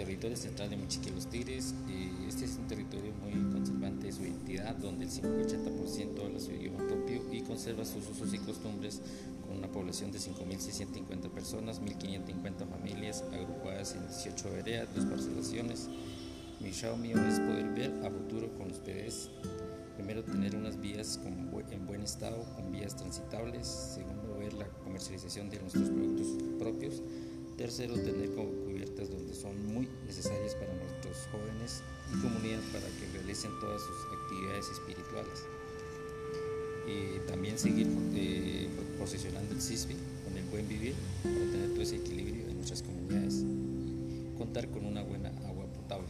territorio central de Mochique Los Tigres. este es un territorio muy conservante de su identidad, donde el 5-80% habla su idioma propio y conserva sus usos y costumbres con una población de 5.650 personas, 1.550 familias agrupadas en 18 veredas, dos parcelaciones. Mi deseo mío es poder ver a futuro con los PDs. Primero, tener unas vías en buen estado, con vías transitables. Segundo, ver la comercialización de nuestros productos propios. Tercero, tener cubiertas donde realicen todas sus actividades espirituales. Y también seguir eh, posicionando el CISBI con el buen vivir para tener todo ese equilibrio en nuestras comunidades. Contar con una buena agua potable.